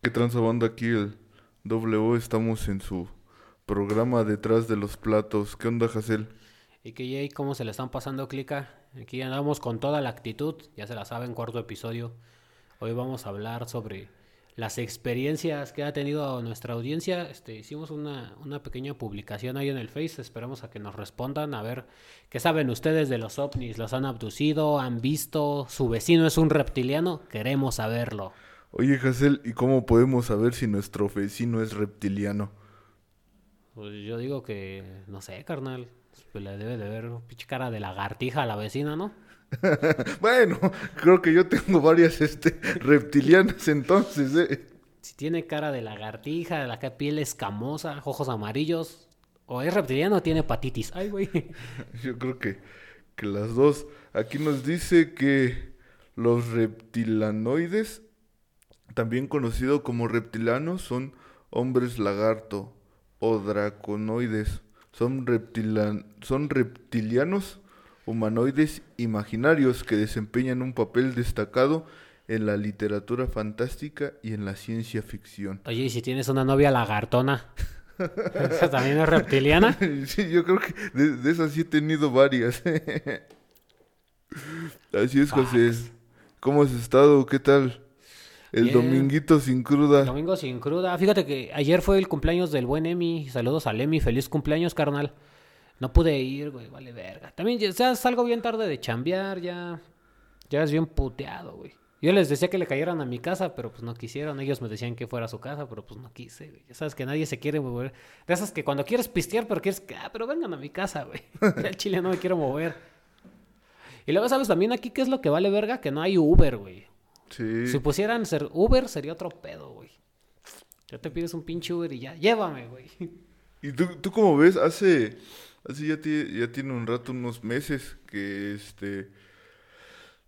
¿Qué transa banda aquí el W? Estamos en su programa detrás de los platos. ¿Qué onda, Hazel? ¿Y que Jay, cómo se le están pasando, Clica? Aquí andamos con toda la actitud, ya se la saben, cuarto episodio. Hoy vamos a hablar sobre las experiencias que ha tenido nuestra audiencia. Este, hicimos una, una pequeña publicación ahí en el Face, esperamos a que nos respondan, a ver qué saben ustedes de los ovnis, los han abducido, han visto, su vecino es un reptiliano, queremos saberlo. Oye, Hazel, ¿y cómo podemos saber si nuestro vecino es reptiliano? Pues yo digo que, no sé, carnal, pues le debe de ver pinche cara de lagartija a la vecina, ¿no? bueno, creo que yo tengo varias este, reptilianas entonces, ¿eh? Si tiene cara de lagartija, de la que piel escamosa, ojos amarillos, o es reptiliano o tiene hepatitis. Ay, güey. Yo creo que, que las dos. Aquí nos dice que los reptilanoides, también conocidos como reptilanos, son hombres lagarto o draconoides. Son, reptilan son reptilianos humanoides imaginarios que desempeñan un papel destacado en la literatura fantástica y en la ciencia ficción. Oye, ¿y si tienes una novia lagartona? ¿Esa también es reptiliana? Sí, yo creo que de, de esas sí he tenido varias. Así es, José. ¿Cómo has estado? ¿Qué tal? El Bien. dominguito sin cruda. Domingo sin cruda. Fíjate que ayer fue el cumpleaños del buen Emi. Saludos al Emi. Feliz cumpleaños, carnal. No pude ir, güey. Vale verga. También ya salgo bien tarde de chambear. Ya, ya es bien puteado, güey. Yo les decía que le cayeran a mi casa, pero pues no quisieron. Ellos me decían que fuera a su casa, pero pues no quise, güey. Ya sabes que nadie se quiere mover. De esas que cuando quieres pistear, pero quieres que, ah, pero vengan a mi casa, güey. Ya el chile no me quiero mover. Y luego, ¿sabes también aquí qué es lo que vale verga? Que no hay Uber, güey. Sí. Si pusieran ser Uber, sería otro pedo, güey. Ya te pides un pinche Uber y ya, llévame, güey. ¿Y tú, tú cómo ves? Hace, hace ya, ya tiene un rato, unos meses, que este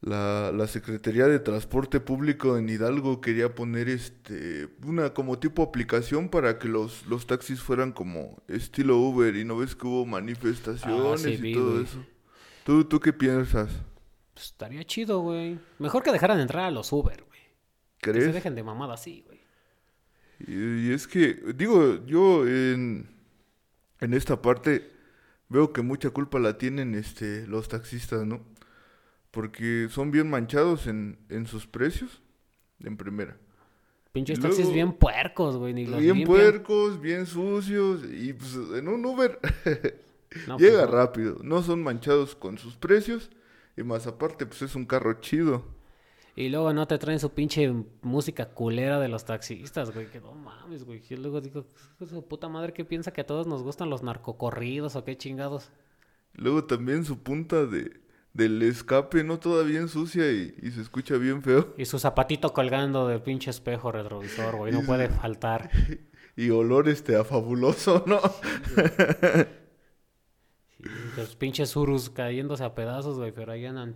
la, la Secretaría de Transporte Público en Hidalgo quería poner este una como tipo aplicación para que los, los taxis fueran como estilo Uber y no ves que hubo manifestaciones Ah, sí, y vi, todo eso. ¿Tú, ¿Tú qué piensas? Pues estaría chido, güey. Mejor que dejaran entrar a los Uber, güey. Que se dejen de mamada así, güey. Y, y es que, digo, yo en, en esta parte veo que mucha culpa la tienen este, los taxistas, ¿no? Porque son bien manchados en, en sus precios, en primera. Pinches taxis bien puercos, güey. Ni los Bien limpian. puercos, bien sucios, y pues en un Uber No, pues, llega no. rápido. No son manchados con sus precios, y más aparte, pues es un carro chido. Y luego no te traen su pinche música culera de los taxistas, güey. Que no mames, güey. Yo luego digo, "Hijo de su puta madre que piensa que a todos nos gustan los narcocorridos o qué chingados. Luego también su punta de, del escape, ¿no? Todavía ensucia y, y se escucha bien feo. Y su zapatito colgando del pinche espejo retrovisor, güey. No Y- puede faltar. Y olor este a fabuloso, ¿no? Sí, los pinches urus cayéndose a pedazos, güey, pero ahí andan.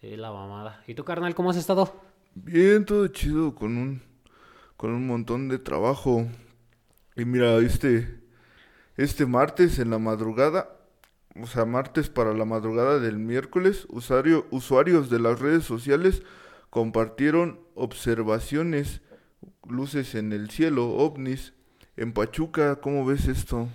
Sí, la mamada. ¿Y tú, carnal, cómo has estado? Bien, todo chido, con un, con un montón de trabajo. Y mira, este, este martes en la madrugada, o sea, martes para la madrugada del miércoles, usuario, usuarios de las redes sociales compartieron observaciones, luces en el cielo, ovnis. En Pachuca, ¿cómo ves esto?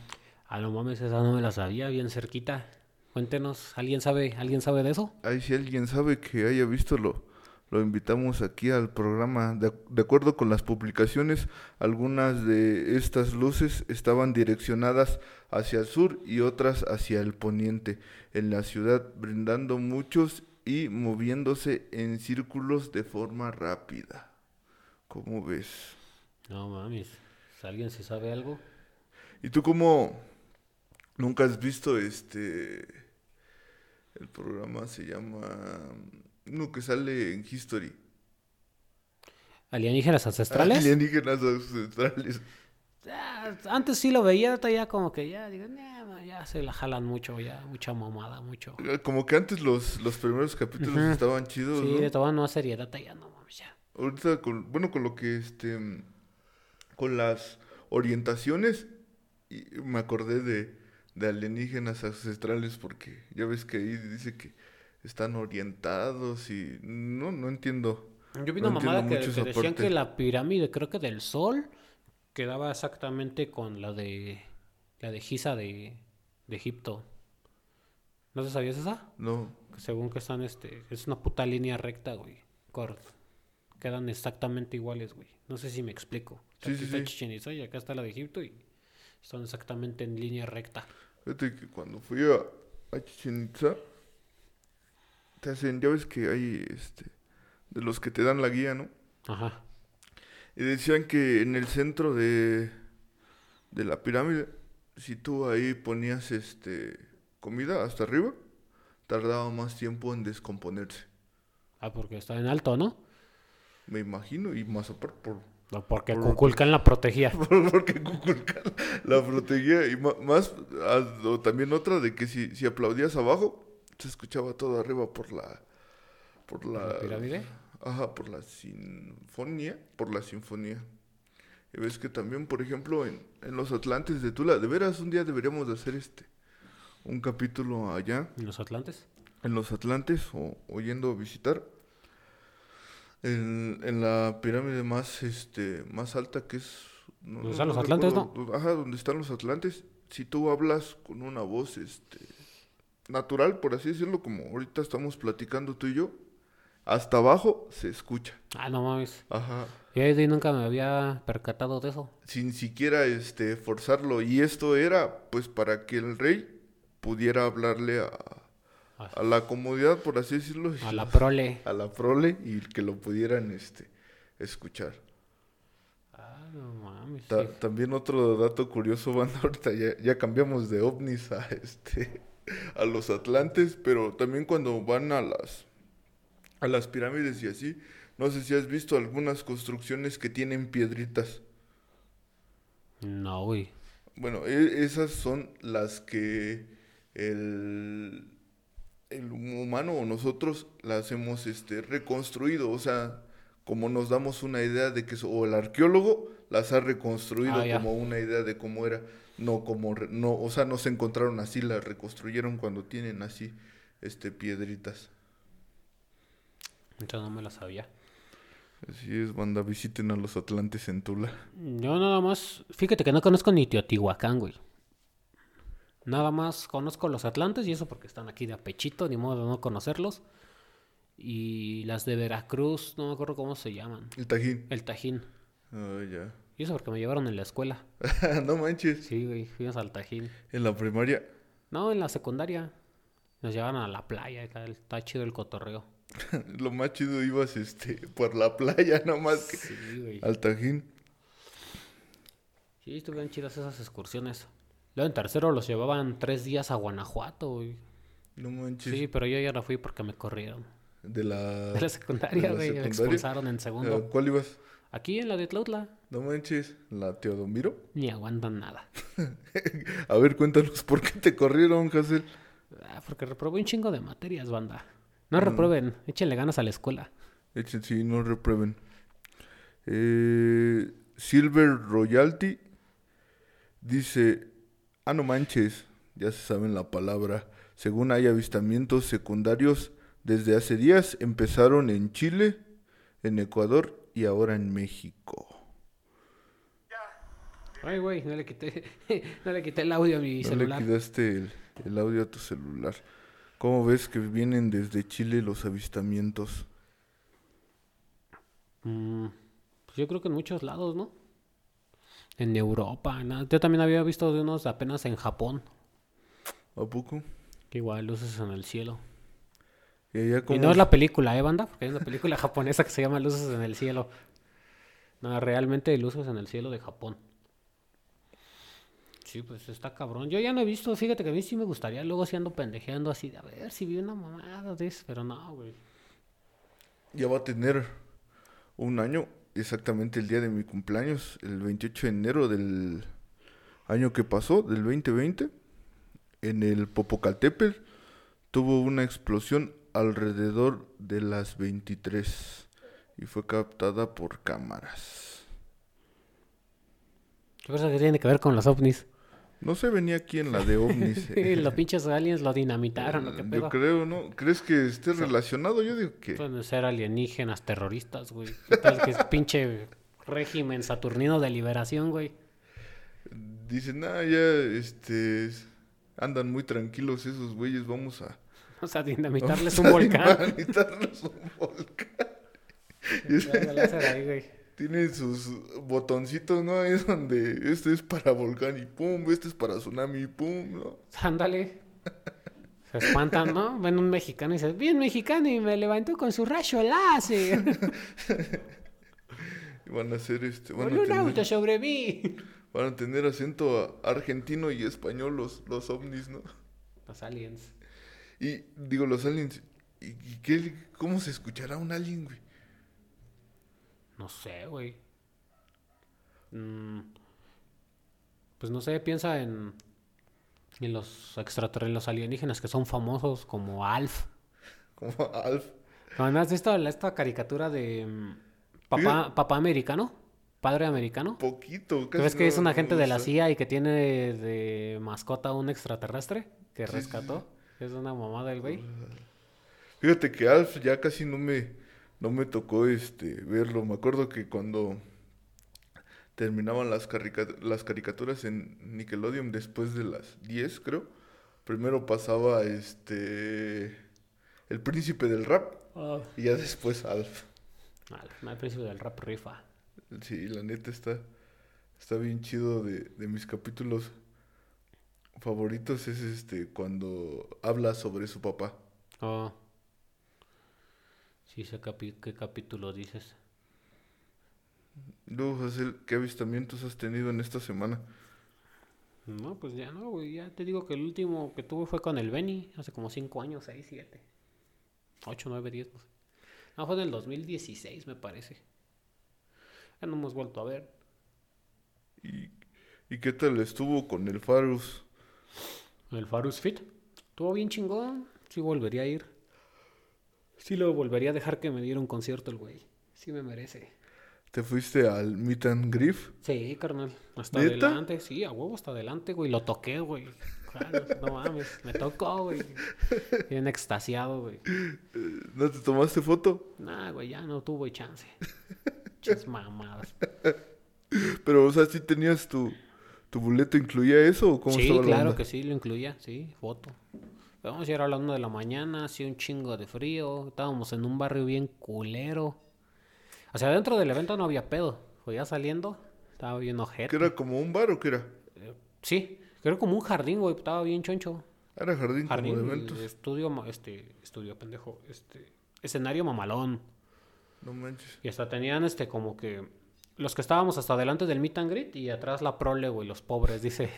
A lo mames, esa no me la sabía, bien cerquita. Cuéntenos, ¿alguien sabe, ¿alguien sabe de eso? Ahí si alguien sabe que haya visto lo, lo invitamos aquí al programa. De, de acuerdo con las publicaciones, algunas de estas luces estaban direccionadas hacia el sur y otras hacia el poniente en la ciudad, brindando muchos y moviéndose en círculos de forma rápida. ¿Cómo ves? No mames, ¿alguien se sabe algo? ¿Y tú cómo nunca has visto este el programa se llama uno que sale en History? ¿Alienígenas ancestrales? Alienígenas ancestrales. Ah, antes sí lo veía, ahorita ya como que ya, digo, "Nah, ma, ya se la jalan mucho, ya, mucha mamada, mucho. Eh, Como que antes los, los primeros capítulos estaban chidos, Sí, ¿no? de todas no seriedad, ya no mames, ya. Ahorita con, bueno, con lo que este con las orientaciones y me acordé de, de alienígenas ancestrales porque ya ves que ahí dice que están orientados y no no entiendo Yo vi No una mamada entiendo que, que decían que la pirámide, creo que del Sol, quedaba exactamente con la de la de Giza de, de Egipto. ¿No te sabías esa? No, según que están, este, es una puta línea recta, güey. Cor- Quedan exactamente iguales, güey. No sé si me explico. O sea, Sí, aquí sí, está sí. Chichén Itzá y acá está la de Egipto y son exactamente en línea recta. Fíjate que cuando fui a, a Chichen Itza, te hacen, ya ves que hay, este, de los que te dan la guía, ¿no? Ajá. Y decían que en el centro de, de la pirámide, si tú ahí ponías, este, comida hasta arriba, tardaba más tiempo en descomponerse. Ah, porque está en alto, ¿no? Me imagino, y más aparte por, No, Porque Por- Kukulcán la protegía. por- porque Kukulcán la protegía. Y más, o también otra de que si, si aplaudías abajo, se escuchaba todo arriba por la... Por la, ¿La pirámide? Ajá, por la sinfonía, por la sinfonía. Y ves que también, por ejemplo, en, en los Atlantes de Tula, de veras, un día deberíamos de hacer este, un capítulo allá, ¿En los Atlantes? en los Atlantes, o, o yendo a visitar, en, en la pirámide más, este, más alta que es... no- ¿Dónde están los Atlantes, recuerdo, Ajá, donde están los Atlantes. Si tú hablas con una voz, este, natural, por así decirlo, como ahorita estamos platicando tú y yo, hasta abajo se escucha. Ah, no mames. Ajá. Y ahí nunca me había percatado de eso. Sin siquiera este forzarlo. Y esto era pues para que el rey pudiera hablarle a, a la comodidad, por así decirlo. A la prole. a la prole y que lo pudieran este escuchar. Ah, no mames. Ta- sí. También otro dato curioso, banda, ahorita ya, ya cambiamos de ovnis a este a los atlantes, pero también cuando van a las a las pirámides y así, no sé si has visto algunas construcciones que tienen piedritas. No, güey. Bueno, e- esas son las que el, el humano o nosotros las hemos este, reconstruido. O sea, como nos damos una idea de que, o el arqueólogo las ha reconstruido Ah, como una idea de cómo era. No como, no, o sea, no se encontraron así, las reconstruyeron cuando tienen así, este, piedritas. Entonces no me la sabía. Así es, banda, visiten a los Atlantes en Tula. Yo nada más. Fíjate que no conozco ni Teotihuacán, güey. Nada más conozco los Atlantes y eso porque están aquí de apechito, ni modo de no conocerlos. Y las de Veracruz, no me acuerdo cómo se llaman. El Tajín. El Tajín. Ah, ya. Y eso porque me llevaron en la escuela. no manches. Sí, güey, fuimos al Tajín. En la primaria. No, en la secundaria. Nos llevaron a la playa, está chido el cotorreo. Lo más chido ibas este por la playa nomás que Sí, güey. al Tajín. Sí, estuvieron chidas esas excursiones. Luego en tercero los llevaban tres días a Guanajuato, güey. No manches. Sí, pero yo ya no fui porque me corrieron. De la De la secundaria, güey. Me expulsaron en segundo. ¿Cuál ibas? Aquí en la de Tlautla, No manches, la Teodomiro. ni aguantan nada. A ver, cuéntanos por qué te corrieron, Hazel. Ah, porque reprobé un chingo de materias, banda. No reprueben, échenle ganas a la escuela. Echen, sí, no reprueben. Eh, Silver Royalty dice, ah, no manches, ya se saben la palabra. Según hay avistamientos secundarios desde hace días, empezaron en Chile, en Ecuador y ahora en México. Ay, güey, no le quité, no le quité el audio a mi No celular. le quitaste el, el audio a tu celular. ¿Cómo ves que vienen desde Chile los avistamientos? Mm, pues yo creo que en muchos lados, ¿no? En Europa, ¿no? Yo también había visto de unos apenas en Japón. ¿A poco? Que igual luces en el cielo. Y no es la película, ¿eh, banda? Porque hay una película japonesa que se llama Luces en el cielo. No, realmente luces en el cielo de Japón. Sí, pues está cabrón. Yo ya no he visto, fíjate que a mí sí me gustaría, luego si ando pendejeando así de a ver si vi una mamada de eso, pero no, güey. Ya va a tener un año, exactamente el día de mi cumpleaños, el 28 de enero del año que pasó, del 2020, en el Popocatépetl, tuvo una explosión alrededor de las 23 y fue captada por cámaras. ¿Qué que tiene que ver con los ovnis? No se venía aquí en la de ovnis. eh. Los pinches aliens lo dinamitaron, ¿o qué pedo? Yo creo, ¿no? ¿Crees que esté relacionado? Yo digo que... Pueden ser alienígenas terroristas, güey. ¿Qué tal que es pinche régimen saturnino de liberación, güey? Dicen, ah, ya, este... Andan muy tranquilos esos güeyes, vamos a... O sea, dinamitarles vamos un a volcán. dinamitarles un volcán. Ahí, güey. Tienen sus botoncitos, ¿no? Ahí es donde este es para volcán y pum, este es para tsunami y pum, ¿no? Ándale. Se espantan, ¿no? Ven un mexicano y dicen, bien mexicano y me levantó con su rayo láser. Y van a hacer este... Van a, un auto tener, sobre mí. van a tener acento argentino y español los, los ovnis, ¿no? Los aliens. Y digo, los aliens... ¿Y, y qué, cómo se escuchará un alien, güey? No sé, güey. Mm, pues no sé, piensa en, en los extraterrestres, los alienígenas que son famosos como Alf. Como Alf. ¿No has visto la- esta caricatura de mm, papá, papá americano? Padre americano. Poquito, ¿Tú ves casi que es un agente de la. CIA y que tiene de mascota un extraterrestre que Sí, sí, rescató? Es una mamada el güey. Fíjate que Alf ya casi no me, no me tocó este verlo. Me acuerdo que cuando terminaban las, las caricaturas en Nickelodeon después de las 10, creo. Primero pasaba este El Príncipe del Rap y ya después Alf. Alf, no, el príncipe del rap rifa. Sí, la neta está, está bien chido de, de mis capítulos favoritos es este cuando habla sobre su papá. Oh. Sí, sé capi- qué capítulo dices. Luego, ¿qué avistamientos has tenido en esta semana? No, pues ya no, güey. Ya te digo que el último que tuve fue con el Benny, hace como 5 años, 6, 7. 8, 9, 10, no sé. No, fue en el 2016, me parece. Ya no hemos vuelto a ver. ¿Y, y qué tal estuvo con el Farus? El Farus Fit. Estuvo bien chingón. Sí volvería a ir. Sí lo volvería a dejar que me diera un concierto el güey. Sí me merece. ¿Te fuiste al Meet and Grief? Sí, carnal. Hasta ¿Neta? adelante. Sí, a huevo hasta adelante, güey. Lo toqué, güey. Claro, no mames. Me tocó, güey. Bien extasiado, güey. ¿No te tomaste foto? Nah, güey, ya no tuve chance. Chas mamadas. Pero, o sea, ¿sí tenías tu, tu boleto, incluía eso o cómo Sí, estaba la claro onda? que sí, lo incluía, sí, foto. Vamos a ir una de la mañana, hacía un chingo de frío, estábamos en un barrio bien culero. O sea, dentro del evento no había pedo, fue ya saliendo, estaba bien ¿Que ojete. era como un bar o qué era? Sí, creo como un jardín, güey, estaba bien choncho. Era jardín, Jardín, como de eventos. estudio, este, estudio pendejo, este, escenario mamalón. No manches. Y hasta tenían este como que los que estábamos hasta adelante del meet and greet y atrás la prole, güey, los pobres, dice.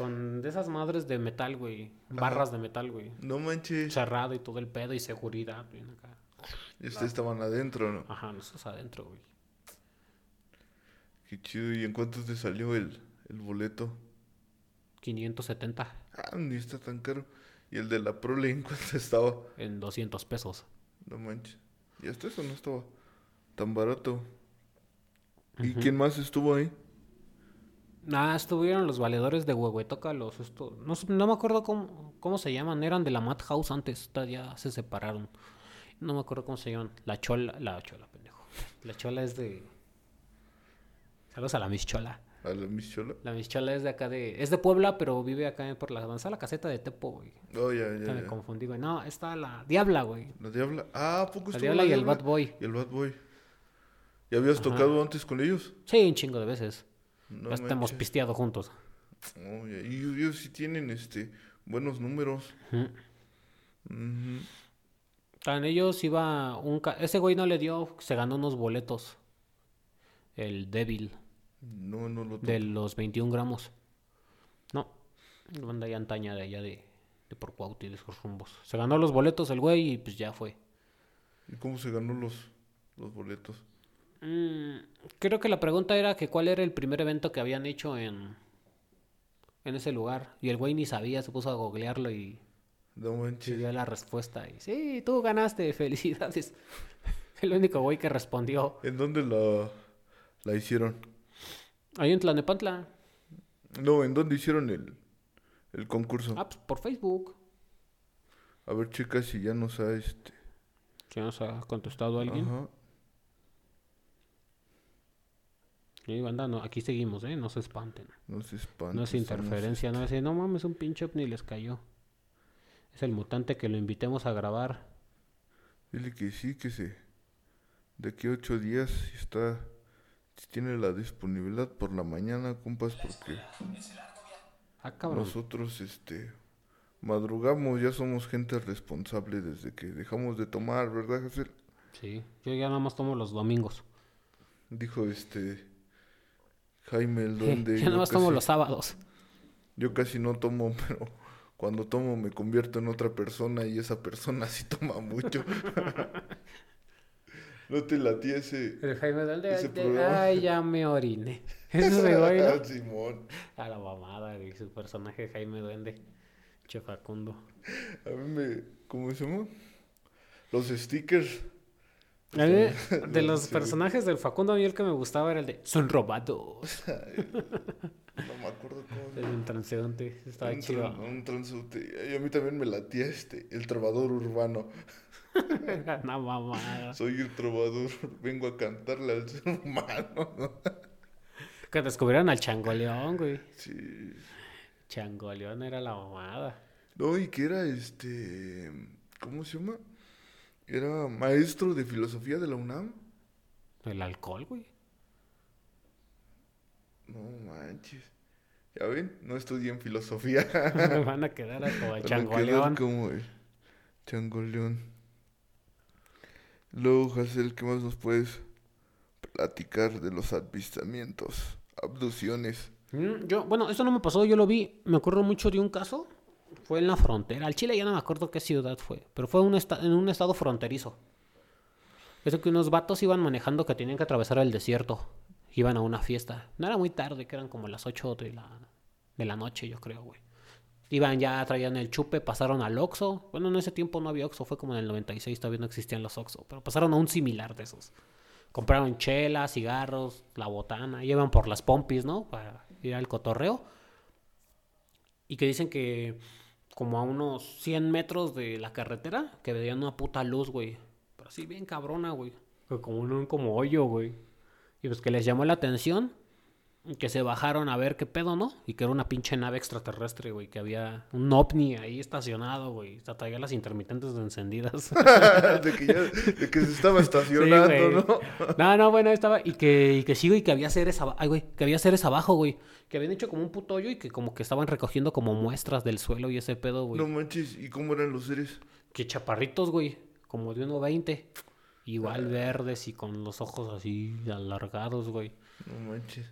Con de esas madres de metal, güey. Barras de metal, güey. No manches. Cerrado y todo el pedo y seguridad, acá. Y ustedes estaban adentro, ¿no? Ajá, nosotros adentro, güey. Qué chido. ¿Y en cuánto te salió el, el boleto? 570 Ah, ni está tan caro. ¿Y el de la Prole en cuánto estaba? en 200 pesos. No manches. Y hasta eso no estaba tan barato. ¿Y quién más estuvo ahí? Ah, estuvieron los valedores de Huehuetoca, los esto, no, no me acuerdo cómo, cómo se llaman, eran de la Madhouse antes, ya se separaron. No me acuerdo cómo se llaman. La Chola, la Chola, pendejo. La Chola es de Saludos a la Miss Chola. ¿A la Miss Chola? La Miss Chola es de acá de es de Puebla, pero vive acá por la está la caseta de Tepo, güey. Oh, ya, Ya ya, me confundí, güey. No, está la Diabla, güey. ¿La Diabla? Ah, ¿a poco La estuvo Diabla y el Bad Boy. Y el Bad Boy. ¿Ya habías Ajá. tocado antes con ellos? Sí, un chingo de veces. No ya estamos manches. pisteado juntos. Oh. Y ellos, sí tienen este buenos números. Ujú. Ujú. En ellos iba un... ca- Ese güey no le dio, se ganó unos boletos. El débil No, no lo de los 21 gramos. No, la banda ya antaña de allá de, de por de esos rumbos. Se ganó los boletos el güey y pues ya fue. ¿Y cómo se ganó los, los boletos? Mm, creo que la pregunta era que cuál era el primer evento que habían hecho en, en ese lugar. Y el güey ni sabía, se puso a googlearlo y No dio la respuesta. Y sí, tú ganaste, felicidades. El único güey que respondió. ¿En dónde la, la hicieron? Ahí en Tlanepantla. No, ¿en dónde hicieron el, el concurso? Ah, pues por Facebook. A ver, checa si ya nos ha este. Si nos ha contestado alguien. Ajá. Sí, banda, no, aquí seguimos, ¿eh? No se espanten. No se espanten. No es interferencia, no es decir, no mames, un pinche ovni les cayó. Es el mutante que lo invitemos a grabar. Dile que sí, que se. De aquí a ocho días, si está. Si tiene la disponibilidad por la mañana, compas, porque Ah, cabrón. nosotros, este. Madrugamos, ya somos gente responsable desde que dejamos de tomar, ¿verdad, Hazel? Sí, yo ya nada más tomo los domingos. Dijo este. Jaime el Duende. ya yo nada más tomo casi- los sábados. Yo casi no tomo, pero cuando tomo me convierto en otra persona y esa persona sí toma mucho. no te latía ese. El Jaime Duende, Ese de- programa. ay, ya me oriné. Ese es de güey, ¿no? Simón. A la mamada, güey, su personaje Jaime Duende. Che Facundo. A mí me. ¿Cómo se llama? Los stickers. De los sí. personajes del Facundo, a mí el que me gustaba era el de Son robados. No me acuerdo cómo El un transeúnte, estaba un, chido. tran- un transeúnte. Y a mí también me latía este, el trovador urbano. Una mamada. Soy el trovador, vengo a cantarle al ser humano. Que descubrieron al Changoleón, güey. sí. Changoleón era la mamada. No, y que era este. ¿Cómo se llama? Era maestro de filosofía de la UNAM. El alcohol, güey. No manches. Ya ven, no estudié en filosofía. Me van a quedar a como el a quedar Changoleón. como el changoleón. Luego, Hazel, ¿qué más nos puedes platicar de los avistamientos, abducciones? Mm, Yo, bueno, eso no me pasó, yo lo vi. Me acuerdo mucho de un caso. Fue en la frontera. Al Chile ya no me acuerdo qué ciudad fue. Pero fue en un estado fronterizo. Eso que unos vatos iban manejando que tenían que atravesar el desierto. Iban a una fiesta. No era muy tarde, que eran como las 8 de la, de la noche, yo creo, güey. Iban ya, traían el chupe, pasaron al Oxxo. Bueno, en ese tiempo no había Oxxo, fue como en el 96, todavía no existían los Oxxo. Pero pasaron a un similar de esos. Compraron chela, cigarros, la botana. Iban por las pompis, ¿no? Para ir al cotorreo. Y que dicen que como a unos 100 metros de la carretera, que veían una puta luz, güey. Pero así bien cabrona, güey. Que Como un como hoyo, güey. Y pues que les llamó la atención. Que se bajaron a ver qué pedo, ¿no? Y que era una pinche nave extraterrestre, güey. Que había un ovni ahí estacionado, güey. Hasta traía las intermitentes encendidas. de, que ya- de que se estaba estacionando, Sí. ¿no? No, no, bueno, estaba. Y que, y que sí, güey, que había seres abajo. Ay, güey, que había seres abajo, güey. Que habían hecho como un puto hoyo y que como que estaban recogiendo como muestras del suelo y ese pedo, güey. No manches, ¿y cómo eran los seres? Que chaparritos, güey. Como de 1.20. Igual verdes y con los ojos así alargados, güey. No manches.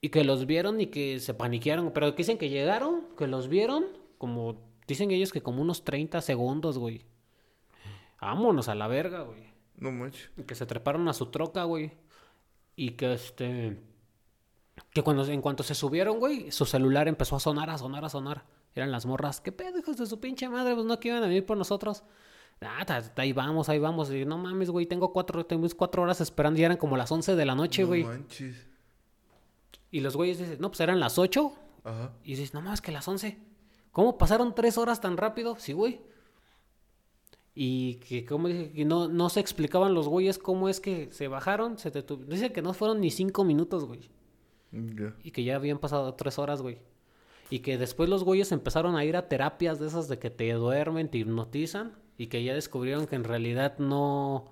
Y que los vieron y que se paniquearon. Pero que dicen que llegaron, que los vieron. Como. Dicen ellos que como unos 30 segundos, güey. Vámonos a la verga, güey. No manches. Que se treparon a su troca, güey. Y que este. Que cuando, en cuanto se subieron, güey, su celular empezó a sonar, a sonar, a sonar. Eran las morras. ¿Qué pedo, hijos de su pinche madre? Pues no que iban a venir por nosotros. Ah, ahí vamos, ahí vamos. Y no mames, güey, tengo cuatro, tengo cuatro horas esperando. Y eran como las 11 de la noche, no güey. manches. Y los güeyes dicen, no, pues eran las 8. Ajá. Y dices, no más que las 11. ¿Cómo pasaron tres horas tan rápido? Sí, güey. Y que, como dije, que no, no se explicaban los güeyes cómo es que se bajaron. Se detu- Dice que no fueron ni cinco minutos, güey. Ya. Y que ya habían pasado tres horas, güey. Y que después los güeyes empezaron a ir a terapias de esas de que te duermen, te hipnotizan. Y que ya descubrieron que en realidad no,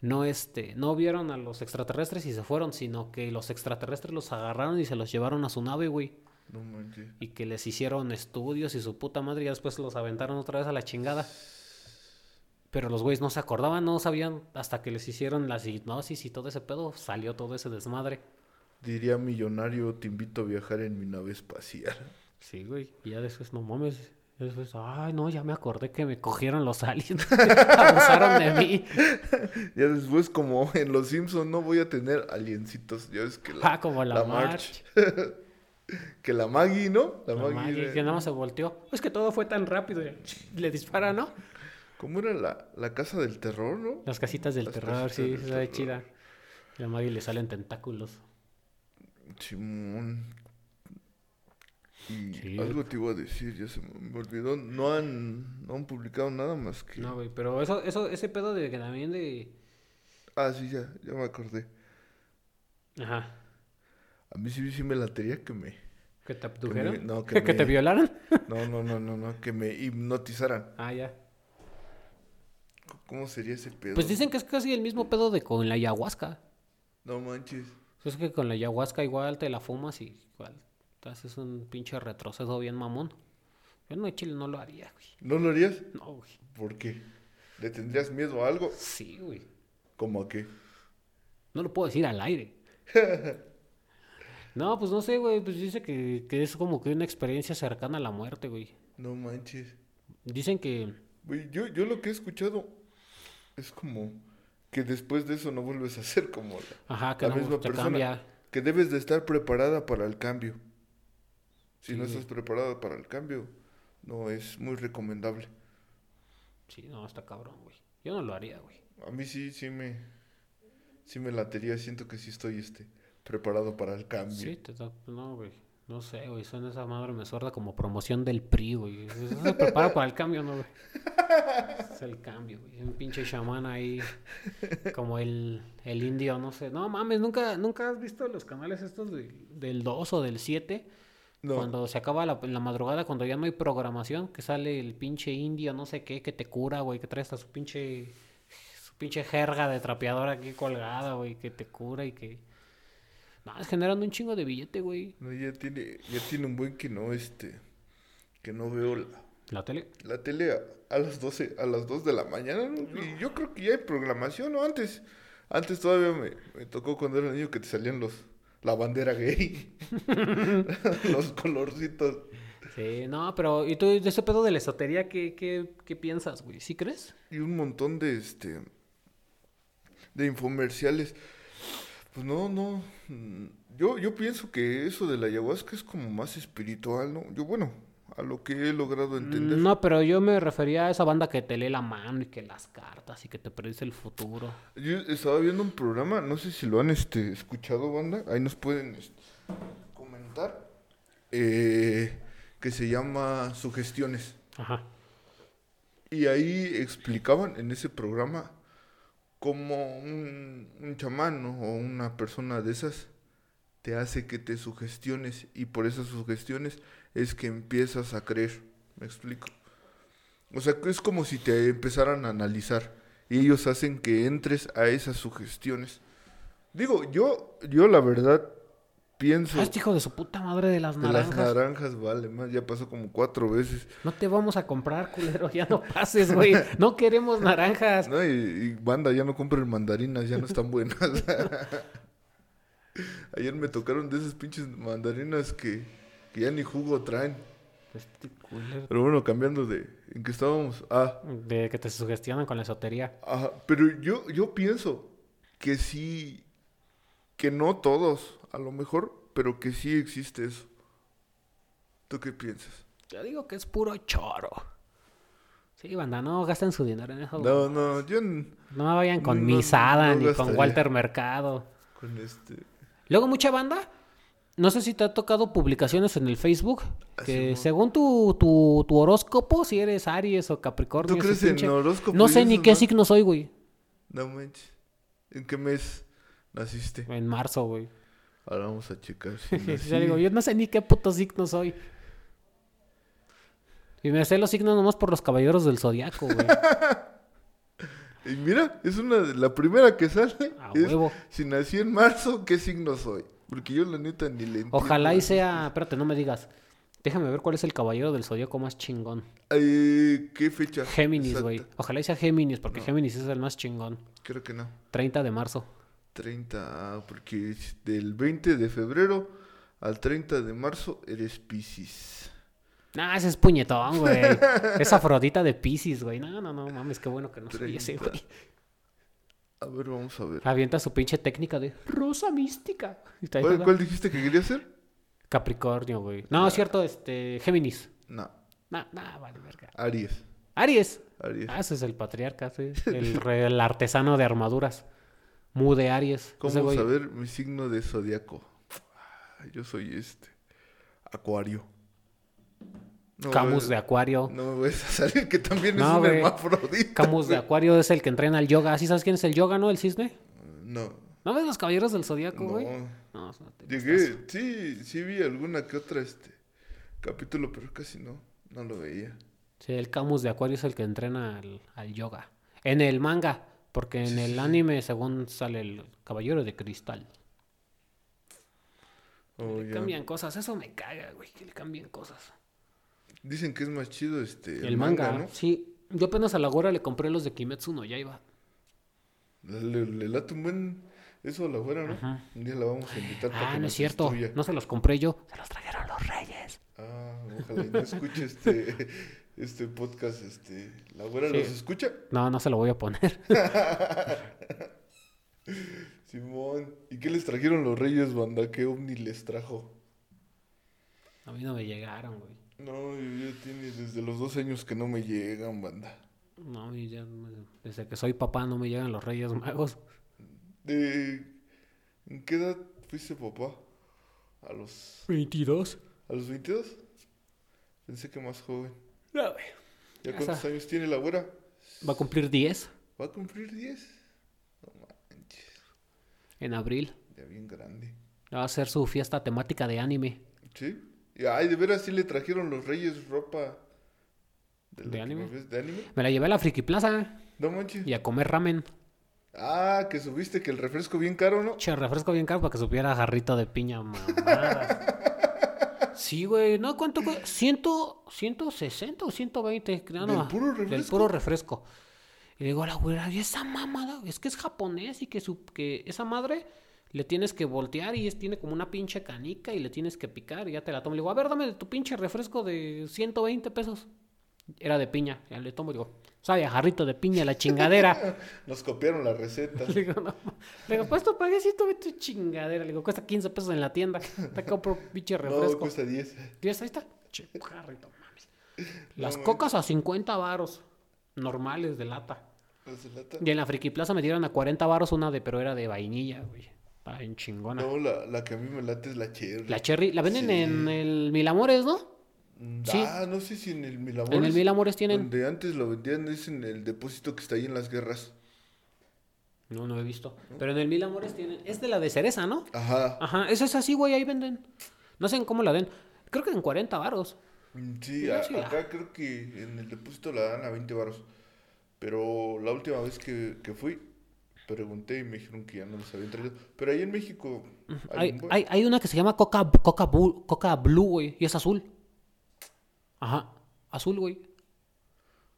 no, este, no vieron a los extraterrestres y se fueron, sino que los extraterrestres los agarraron y se los llevaron a su nave, güey No manches. y que les hicieron estudios y su puta madre y después los aventaron otra vez a la chingada. Pero los güeyes no se acordaban, no sabían hasta que les hicieron las hipnosis y todo ese pedo, salió todo ese desmadre. Diría millonario, te invito a viajar en mi nave espacial. Sí, güey. Y ya después, no mames. Después, ay, no, ya me acordé que me cogieron los aliens. Abusaron de mí. Ya después, como en Los Simpsons, no voy a tener aliencitos. Ya ves que la, Ah, como la, March. que la Maggie, ¿no? La, La Maggie. Maggie, era- que nada más se volteó. Es que todo fue tan rápido. Le dispara, ¿no? ¿Cómo era la, la casa del terror, no? Las casitas del Las terror, sí, terror. chida. Y a Maggie le salen tentáculos. Simón. Y Sí. algo te iba a decir, ya se me olvidó. No han, no han publicado nada más que. No, güey, pero eso, eso, ese pedo de que también de... Ah, sí, ya, ya me acordé. Ajá. A mí sí, sí me latería que me. ¿Que te me- abdujeron? no, ¿Que, que te violaron? No, no, no, no, no, que me hipnotizaran. Ah, ya. ¿Cómo sería ese pedo? Pues dicen que es casi el mismo pedo de con la ayahuasca. No manches. Es que con la ayahuasca igual te la fumas y igual te haces un pinche retroceso bien mamón. Yo no, en Chile no lo haría, güey. ¿No lo harías? No, güey. ¿Por qué? ¿Le tendrías miedo a algo? Sí, güey. ¿Cómo a qué? No lo puedo decir al aire. No, pues no sé, güey. Pues dice que, que es como que una experiencia cercana a la muerte, güey. No manches. Dicen que... Güey, yo, yo lo que he escuchado es como que después de eso no vuelves a ser como la, Ajá, que la no, misma persona. cambia. Que debes de estar preparada para el cambio. Si no estás preparada para el cambio, no es muy recomendable. Sí, no, está cabrón, güey. Yo no lo haría, güey. A mí sí, sí me, sí me latería. Siento que sí estoy este, preparado para el cambio. Sí, te da... No, güey. No sé, güey. Suena esa madre me sorda como promoción del PRI, güey. Eso se prepara para el cambio, ¿no, güey? Es el cambio, güey. Un pinche chamán ahí. Como el, el indio, no sé. No mames, ¿nunca, nunca has visto los canales estos de- del 2 o del 7? No, Cuando se acaba la, la madrugada, cuando ya no hay programación, que sale el pinche indio, no sé qué, que te cura, güey, que trae hasta su pinche, su pinche jerga de trapeador aquí colgada, güey, que te cura y que... No, es generando un chingo de billete, güey. no, ya tiene, ya tiene un buen que no, este, que no veo la, La tele. la tele a, a las 12, a las 2 de la mañana, ¿no? Y yo creo que ya hay programación, ¿no? Antes, antes todavía me, me tocó cuando era niño que te salían los, la bandera gay, los colorcitos. Sí, no, pero ¿y tú de ese pedo de la esotería qué, qué, qué piensas, güey? ¿Sí crees? Y un montón de, este, de infomerciales. Pues no, no, mm, yo, yo pienso que eso de la ayahuasca es como más espiritual, ¿no? Yo, bueno, a lo que he logrado entender. No, pero yo me refería a esa banda que te lee la mano y que las cartas y que te predice el futuro. Yo estaba viendo un programa, no sé si lo han este, escuchado, banda, ahí nos pueden este, comentar, eh, que se llama Sugestiones. Ajá. Y ahí explicaban en ese programa cómo un, un chamán ¿no? o una persona de esas te hace que te sugestiones y por esas sugestiones es que empiezas a creer. ¿Me explico? O sea, es como si te empezaran a analizar y ellos hacen que entres a esas sugestiones. Digo, yo, yo la verdad pienso Ah, este hijo de su puta madre de las de las naranjas. naranjas, vale, más ya pasó como cuatro veces. No te vamos a comprar, culero, ya no pases, güey. No queremos naranjas. No, y, y banda, ya no compren mandarinas, ya no están buenas. Ayer me tocaron de esas pinches mandarinas que, que ya ni jugo traen. Este. Pero bueno, cambiando de en que estábamos. Ah, De que te sugestionan con la esotería. ajá. Pero yo, yo pienso que sí, que no todos, a lo mejor, pero que sí existe eso. ¿Tú qué piensas? Yo digo que es puro choro. Sí, banda, no gasten su dinero en eso. No, no, yo No vayan con No, Misada no ni con. Walter Mercado. con este... Luego mucha banda, no sé si te ha tocado publicaciones en el Facebook, Ah, que según tu, tu, tu horóscopo, si eres Aries o Capricornio, ¿Tú crees en horóscopo no sé ni qué no? signo soy, güey. No manches. ¿En qué mes naciste? En marzo, güey. Ahora vamos a checar. si Ya digo, yo no sé ni qué puto signo soy. Y me sé los signos nomás por los caballeros del zodiaco, güey. Y mira, es una de la primera que sale. A es, huevo. Si nací en marzo, ¿qué signo soy? Porque yo la neta ni le entiendo. Ojalá y sea. Espérate, no me digas. Déjame ver cuál es el caballero del zodiaco más chingón. Eh, ¿Qué fecha? Géminis, güey. Ojalá y sea Géminis, porque Géminis es el más chingón. Creo que no. 30 de marzo. 30, ah, porque del 20 de febrero al 30 de marzo eres Piscis. Nah, ese es puñetón, güey. es Afrodita de Pisces, güey. No, no, no, mames, qué bueno que no soy ese, 30. güey. A ver, vamos a ver. Avienta su pinche técnica de rosa mística. ¿Cuál, dijiste que quería hacer? Capricornio, güey. No, es cierto, este, Géminis. No, Nah, nah, vale, verga. Aries. Aries. Aries. Ah, ese es el patriarca, sí. El, re- el artesano de armaduras. Mu de Aries. ¿Cómo Ese güey. saber mi signo de zodiaco? Yo soy este. Acuario. No, Camus de Acuario. No me vas a salir que también No, es un hermafrodita. Camus de Acuario es el que entrena el yoga. ¿Sí sabes quién es el yoga, no? El cisne. No. ¿No ves los caballeros del zodiaco, güey? No, no te Llegué, sí, sí vi alguna que otra este capítulo, pero casi no, no lo veía. Sí, el Camus de Acuario es el que entrena al, al yoga. En el manga, porque en Sí, el sí, anime, según sale el Caballero de Cristal. Oh, le cambian cosas, eso me caga, güey, que le cambien cosas. Dicen que es más chido este El, manga, ¿no? sí. Yo apenas a la güera le compré los de Kimetsu no Yaiba. Le, le- late un buen eso a la güera, ¿no? Ajá. Un día la vamos a invitar para Ah, que no es cierto. No se los compré yo. Se los trajeron los reyes. Ah, ojalá y no escuche este, este podcast, este, la güera Sí. los escucha. No, no se lo voy a poner. Simón, ¿y qué les trajeron los reyes, banda? ¿Qué ovni les trajo? A mí no me llegaron, güey. No, yo ya tiene desde los dos años que no me llegan, banda. No, mí ya desde que soy papá no me llegan los reyes magos. De... ¿En qué edad fuiste papá? ¿A los, 22. ¿A los 22? Pensé que más joven. No, güey. ¿Ya cuántos años tiene la güera? Va a cumplir 10 ¿Va a cumplir 10? No manches, en abril. ya bien grande. Va a hacer su fiesta temática de anime. ¿Sí? Ay, de veras sí le trajeron los reyes ropa... ¿De anime? ves, ¿De anime? Me la llevé a la Friki Plaza No manches. y a comer ramen. Ah, que subiste que el refresco bien caro, ¿no? Che, refresco bien caro para que supiera jarrito de piña, mamadas. Sí, güey. No, ¿cuánto? ¿Ciento, 160 o 120? No, ¿Del no, puro Del refresco? puro refresco. Y le digo a la güera, ¿y esa mamada? Es que es japonés y que, su, que esa madre le tienes que voltear y es, tiene como una pinche canica y le tienes que picar y ya te la tomo. Le digo, a ver, dame de tu pinche refresco de 120 pesos. Era de piña. Ya le tomo y digo, sabe a jarrito de piña la chingadera. Nos copiaron la receta. Le digo, no. Le digo, pues esto pagué 120 chingadera. Le digo, cuesta 15 pesos en la tienda. Te compro pinche no, refresco. cuesta 10. ¿Y esa ahí está? Che, jarrito, mames. Las No, cocas a 50 varos. Normales de lata. ¿Los de lata? Y en la Friki Plaza me dieron a 40 varos una de, pero era de vainilla, güey. Está en chingona. No, la, la que a mí me late es la cherry. La cherry, la venden Sí. en el Mil Amores, ¿no? Mm, sí. Ah, no sé si en el Milamores. En el Mil Amores tienen. Donde antes lo vendían es en el depósito que está ahí en las guerras. No, no he visto. Pero en el Mil Amores tienen. Es de la de cereza, ¿no? Ajá. Ajá, esa es así, güey, ahí venden. No sé en cómo la den. Creo que en 40 varos. Mm, Sí, Yo a- sí la- acá creo que en el depósito la dan a 20 baros. Pero la última vez que, que fui, pregunté y me dijeron que ya no los habían traído. Pero ahí en México hay, Hay, hay, hay una que se llama Coca, Coca, Blue, güey, y es azul. Ajá, azul, güey.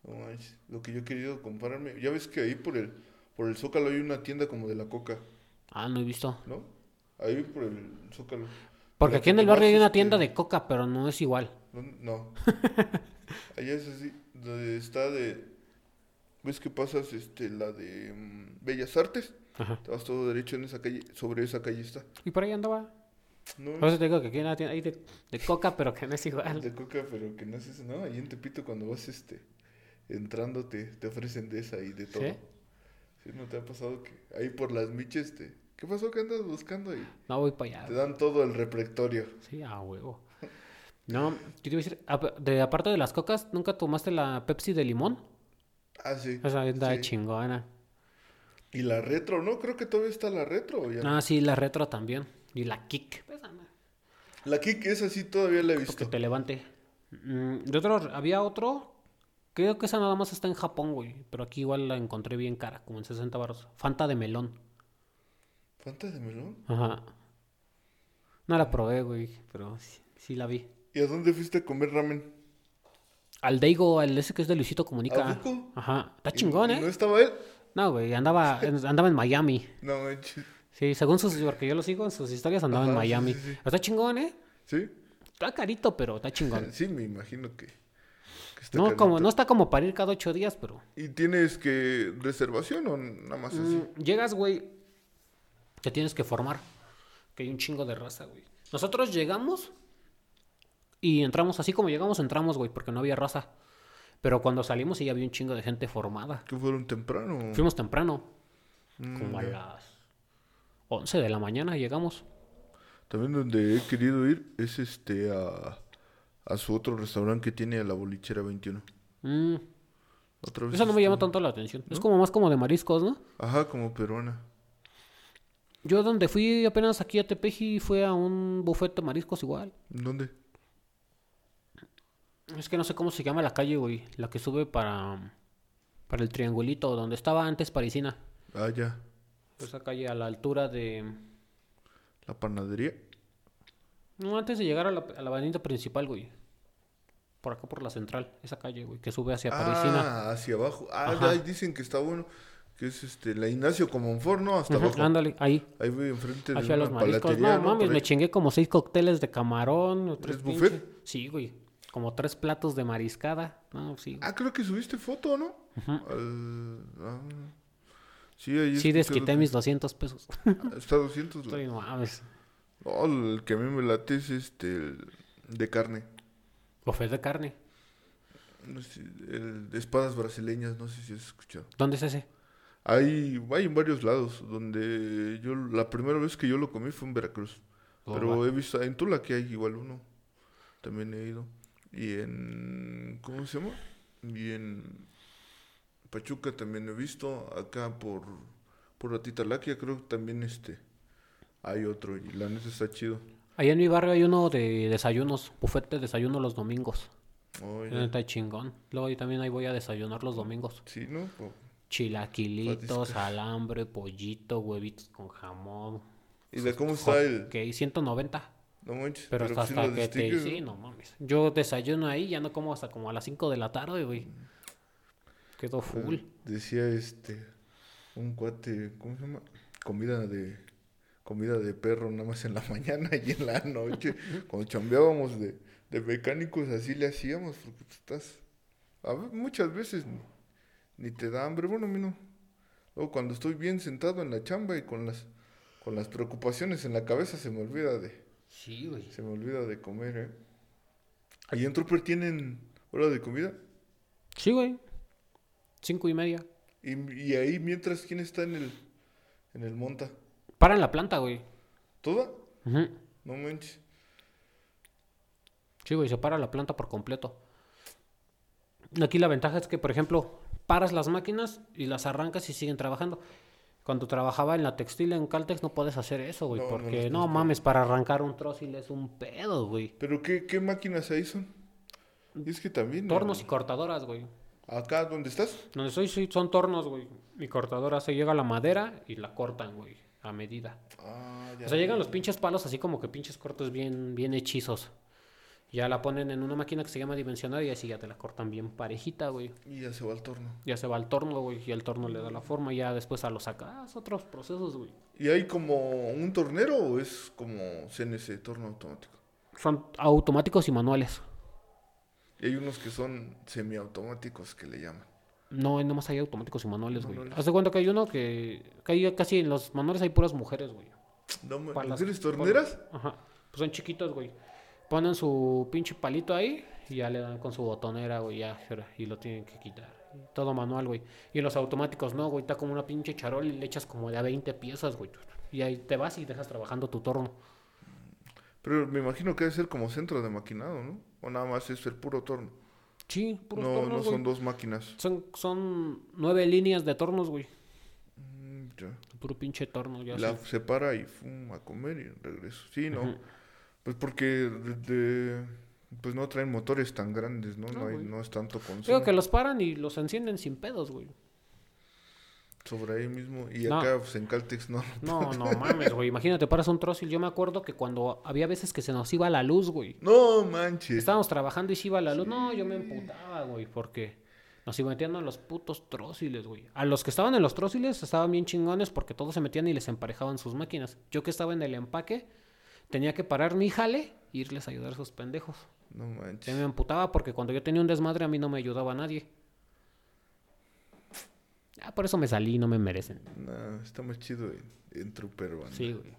No manches, lo que yo he querido comprarme. Ya ves que ahí por el, por el Zócalo hay una tienda como de la coca, Ah, no he visto. ¿no? Ahí por el Zócalo. Porque aquí en el barrio hay una tienda de coca, pero no es igual. No. no. Allá es así, donde está de... ¿Ves que pasas este, la de mm, Bellas Artes? Ajá. Te vas todo derecho en esa calle, sobre esa calle está. Y por ahí andaba. No, Por eso te digo que aquí hay una tienda hay de, de coca, pero que no es igual. de coca, pero que no es eso, ¿no? Ahí en Tepito cuando vas este, entrando te, te ofrecen de esa y de todo. ¿Sí? ¿Sí? ¿No te ha pasado que ahí por las miches te... ¿Qué pasó que andas buscando? Y No voy para te allá. dan todo el repertorio. Sí, a huevo. No, ¿qué te iba a decir? De, aparte de las cocas, ¿nunca tomaste la Pepsi de limón? Ah, sí. Esa está sí. chingona. Y la retro, ¿no? Creo que todavía está la retro. ¿o ya? Ah, sí, la retro también. Y la kick. La Kik, esa sí todavía la he Que visto. te levante. Mm, de otro, había otro. Creo que esa nada más está en Japón, güey. Pero aquí igual la encontré bien cara, como en 60 baros. Fanta de melón. ¿Fanta de melón? Ajá. No la probé, güey, pero sí, sí la vi. ¿Y a dónde fuiste a comer ramen? Al Daigo, al ese que es de Luisito Comunica. Ajá. Está ¿Y- chingón, ¿eh? ¿No estaba él? No, güey, andaba, en- andaba en Miami. No, manches. Sí, según sus, porque yo lo sigo en sus historias, andaba en sí, Miami. sí, sí. Está chingón, ¿eh? ¿Sí? Está carito, pero está chingón. Sí, me imagino que, que está No, carito. como, no está como para ir cada ocho días, pero... ¿Y tienes que reservación o nada más así? Mm, llegas, güey, te tienes que formar. Que hay un chingo de raza, güey. Nosotros llegamos y entramos, así como llegamos, entramos, güey, porque no había raza. Pero cuando salimos sí había un chingo de gente formada. ¿Que fueron temprano? Fuimos temprano, Mm, como a las 11 de la mañana llegamos. También donde he querido ir es este a, a su otro restaurante que tiene a la bolichera 21. Mm, Otra vez Eso no me llama estuve- tanto la atención. Es como más como de mariscos, ¿no? Ajá, como peruana. Yo donde fui apenas aquí a Tepeji fue a un buffet de mariscos igual. ¿Dónde? Es que no sé cómo se llama la calle, güey. La que sube para, para el triangulito, donde estaba antes Parisina. Ah, ya. Esa calle a la altura de... La panadería. No, antes de llegar a la, a la avenida principal, güey. Por acá por la central. Esa calle, güey, que sube hacia Parisina. Ah, hacia abajo. Ah, Ajá. ahí dicen que está bueno. Que es este, la Ignacio Comonfort, ¿no? Hasta abajo. ándale, ahí. Ahí voy enfrente de Hacia una los mariscos. palatería, No, mames, me chingué como seis cócteles de camarón. ¿Es buffet? Sí, güey. Como tres platos de mariscada. No, sí. Ah, creo que subiste foto, ¿no? Al- ah. Sí, ahí Sí, desquité mis 200 pesos. que- Está 200. la- Estoy, no mames. No, el que a mí me late es este, el de carne. Buffet de carne. No sé, el de espadas brasileñas, no sé si has escuchado. ¿Dónde es ese? Hay, hay en varios lados donde yo, la primera vez que yo lo comí fue en Veracruz. Oh, Pero he visto, en Tula que hay igual uno. También he ido. Y en, ¿cómo se llama? Y en Pachuca también he visto. Acá por, por Atitalaquia creo que también este, hay otro. Y la neta está chido. Allá en mi barrio hay uno de desayunos. Buffet de desayuno los domingos. Oh. La neta chingón. Luego ahí también ahí voy a desayunar los domingos. Sí, ¿no? Chilaquilitos, alambre, pollito, huevitos con jamón. ¿Y de cómo está el...? Ok, 190. No manches. Pero, hasta, sí hasta que te... Sí, ¿no? mames. Yo desayuno ahí, ya no como hasta como a las 5 de la tarde, güey. Quedo full. Decía este un cuate, ¿cómo se llama? Comida de comida de perro nada más en la mañana y en la noche. Cuando chambeábamos de, de mecánicos así le hacíamos porque pues, estás a muchas veces ni, ni te da hambre, bueno, a mí no. Luego cuando estoy bien sentado en la chamba y con las con las preocupaciones en la cabeza se me olvida de Sí, güey. se me olvida de comer, ¿eh? Ahí en Trooper tienen hora de comida Sí, güey. Cinco y media. y, y ahí mientras quién está en el en el monta. Para en la planta, güey. ¿Toda? Ujú. No manches. Sí, güey, se para la planta por completo. Aquí la ventaja es que, por ejemplo, paras las máquinas y las arrancas y siguen trabajando. Cuando trabajaba en la textil en Caltex no puedes hacer eso, güey, No, porque no, mames, para arrancar un trósil es un pedo, güey. ¿Pero qué, qué máquinas ahí son? Y es que también... Tornos ¿no? y cortadoras, güey. ¿Acá donde estás? Donde soy, sí, son tornos, güey. Mi cortadora se llega la madera y la cortan, güey, a medida. Ah, ya. O sea, llegan los pinches palos así como que pinches cortes bien, bien hechizos. Ya la ponen en una máquina que se llama dimensionar y así ya te la cortan bien parejita, güey. Y ya se va al torno. Ya se va al torno, güey, y el torno le da la forma y ya después a lo sacas otros procesos, güey. ¿Y hay como un tornero o es como CNC, torno automático? Son automáticos y manuales. Y hay unos que son semiautomáticos que le llaman. No, nomás hay automáticos y manuales, güey. Haz de cuenta que hay uno que, que hay casi en los manuales hay puras mujeres, güey. No, ¿Mujeres torneras? Ajá. Pues son chiquitos, güey. Ponen su pinche palito ahí y ya le dan con su botonera, güey, ya, y lo tienen que quitar. Todo manual, güey. Y los automáticos, no, güey, está como una pinche charol y le echas como de a 20 piezas, güey. Y ahí te vas y dejas trabajando tu torno. Pero me imagino que debe ser como centro de maquinado, ¿no? O nada más es el puro torno. Sí, puros No, tornos, no son güey. dos máquinas. Son, son nueve líneas de tornos, güey. Mm, ya. Puro pinche torno, ya La sé. separa y fum, a comer y regreso. Sí, no. Pues porque de, pues no traen motores tan grandes, ¿no? No, No, hay- no es tanto consumo. Digo que los paran y los encienden sin pedos, güey. Sobre ahí mismo. Y No. acá pues, en Caltex no. No, no mames, güey. Imagínate, paras un trócil. Yo me acuerdo que cuando había veces que se nos iba la luz, güey. No manches. Estábamos trabajando y se iba la luz. No, yo me emputaba, güey, porque nos iban metiendo en los putos tróciles, güey. A los que estaban en los tróciles estaban bien chingones porque todos se metían y les emparejaban sus máquinas. Yo que estaba en el empaque, tenía que parar mi jale e irles a ayudar a esos pendejos. No Se manches. me emputaba porque cuando yo tenía un desmadre a mí no me ayudaba nadie. Ah, por eso me salí, no me merecen. No, está más chido en, en Trooper, banda. Sí, güey.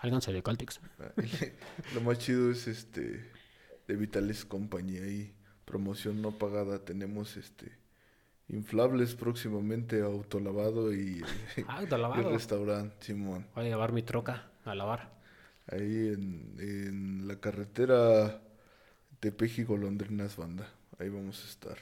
Sálganse de Caltex. Ah, Lo más chido es este de Vitales compañía y promoción no pagada. Tenemos este inflables próximamente, autolavado y, Ah, de y restaurante, Simón. Voy a llevar mi troca a lavar. Ahí en, en la carretera Tepeji Golondrinas Banda. Ahí vamos a estar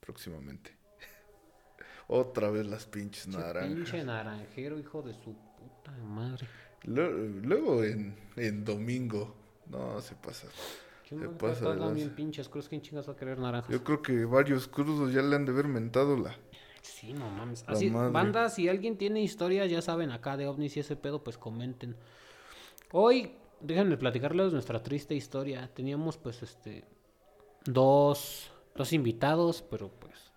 próximamente. Otra vez las pinches Che, naranjas. Pinche naranjero, hijo de su puta madre. Lue- Luego en, en domingo. No, se pasa. ¿Qué Se pasa de bien pinches cruz? ¿Quién chingas va a querer naranjas? Yo creo que varios crudos ya le han de haber mentado la. Sí, no mames. Así, banda, si alguien tiene historias, ya saben, acá de ovnis y ese pedo, pues comenten. Hoy, déjenme platicarles nuestra triste historia. Teníamos, pues, este, dos, dos invitados, pero pues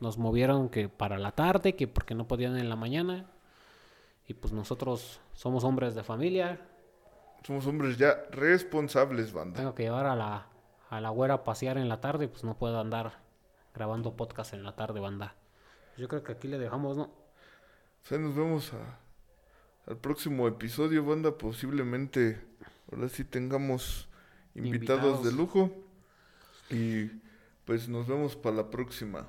nos movieron que para la tarde, que porque no podían en la mañana. Y pues nosotros somos hombres de familia. Somos hombres ya responsables, banda. Tengo que llevar a la, a la güera a pasear en la tarde, pues no puedo andar grabando podcast en la tarde, banda. Yo creo que aquí le dejamos, ¿no? O sea, nos vemos a- al próximo episodio, banda. Posiblemente ahora sí tengamos invitados, Invitados. de lujo. Y pues nos vemos para la próxima.